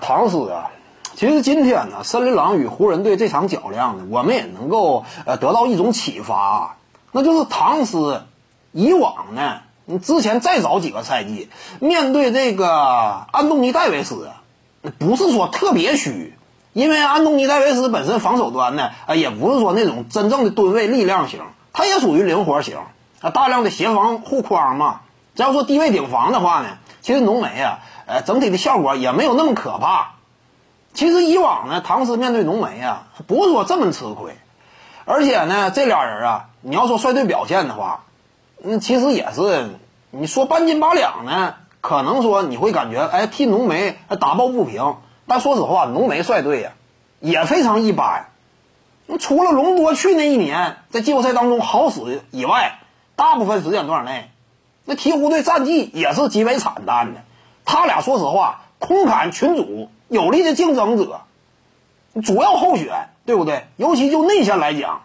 唐斯啊，其实今天呢，森林狼与湖人队这场较量呢，我们也能够呃得到一种启发啊，那就是唐斯以往呢，你之前再早几个赛季面对这个安东尼戴维斯，不是说特别虚，因为安东尼戴维斯本身防守端呢，啊也不是说那种真正的吨位力量型，他也属于灵活型啊，大量的协防护框嘛。只要说低位顶防的话呢，其实浓眉啊，呃，整体的效果也没有那么可怕。其实以往呢，唐斯面对浓眉啊，不是说这么吃亏，而且呢，这俩人啊，你要说率队表现的话，那其实也是你说半斤八两呢，可能说你会感觉哎，替浓眉打抱不平。但说实话，浓眉率队呀，也非常一般。那除了隆多去那一年在季后赛当中好使以外，大部分时间段内。那鹈鹕队战绩也是极为惨淡的，他俩说实话，空砍群主有力的竞争者，主要候选，对不对？尤其就内线来讲，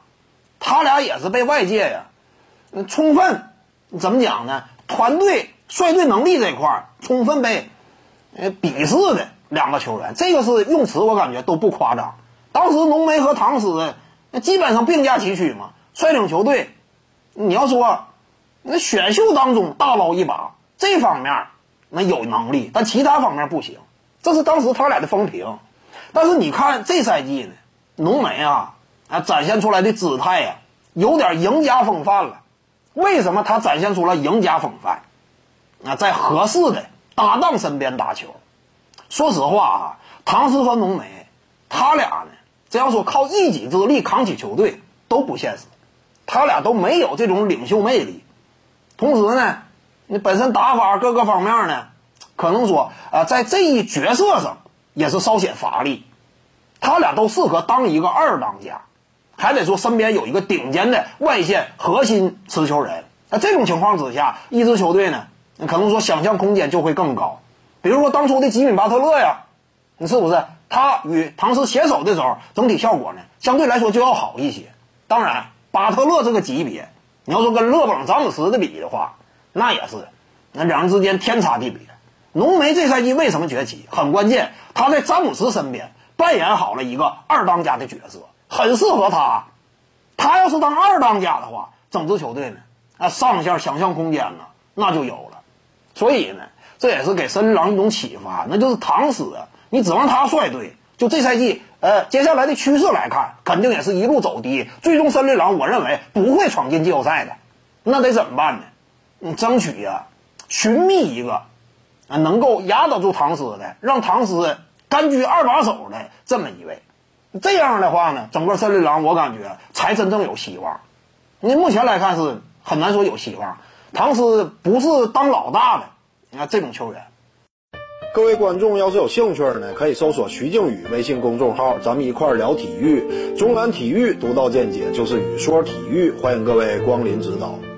他俩也是被外界呀，充分怎么讲呢？团队率队能力这块儿充分被呃鄙视的两个球员，这个是用词我感觉都不夸张。当时浓眉和唐斯基本上并驾齐驱嘛，率领球队，你要说。那选秀当中大捞一把，这方面那有能力，但其他方面不行，这是当时他俩的风评。但是你看这赛季呢，浓眉啊啊展现出来的姿态呀，有点赢家风范了。为什么他展现出了赢家风范？啊，在合适的搭档身边打球。说实话啊，唐斯和浓眉，他俩呢，只要说靠一己之力扛起球队都不现实，他俩都没有这种领袖魅力。同时呢，你本身打法各个方面呢，可能说啊，在这一角色上也是稍显乏力。他俩都适合当一个二当家，还得说身边有一个顶尖的外线核心持球人。那这种情况之下，一支球队呢，你可能说想象空间就会更高。比如说当初的吉米巴特勒呀，你是不是他与唐斯携手的时候，整体效果呢相对来说就要好一些？当然，巴特勒这个级别。你要说跟勒布朗詹姆斯的比的话，那也是，那两人之间天差地别。浓眉这赛季为什么崛起？很关键，他在詹姆斯身边扮演好了一个二当家的角色，很适合他。他要是当二当家的话，整支球队呢，啊，上下想象空间呢，那就有了。所以呢，这也是给森林狼一种启发，那就是唐斯，你指望他率队，就这赛季。呃，接下来的趋势来看，肯定也是一路走低，最终森林狼我认为不会闯进季后赛的。那得怎么办呢？你争取呀，寻觅一个啊能够压得住唐斯的，让唐斯甘居二把手的这么一位。这样的话呢，整个森林狼我感觉才真正有希望。你目前来看是很难说有希望。唐斯不是当老大的，你看这种球员。各位观众要是有兴趣呢，可以搜索徐静宇微信公众号，咱们一块聊体育。中南体育独到见解就是语说体育，欢迎各位光临指导。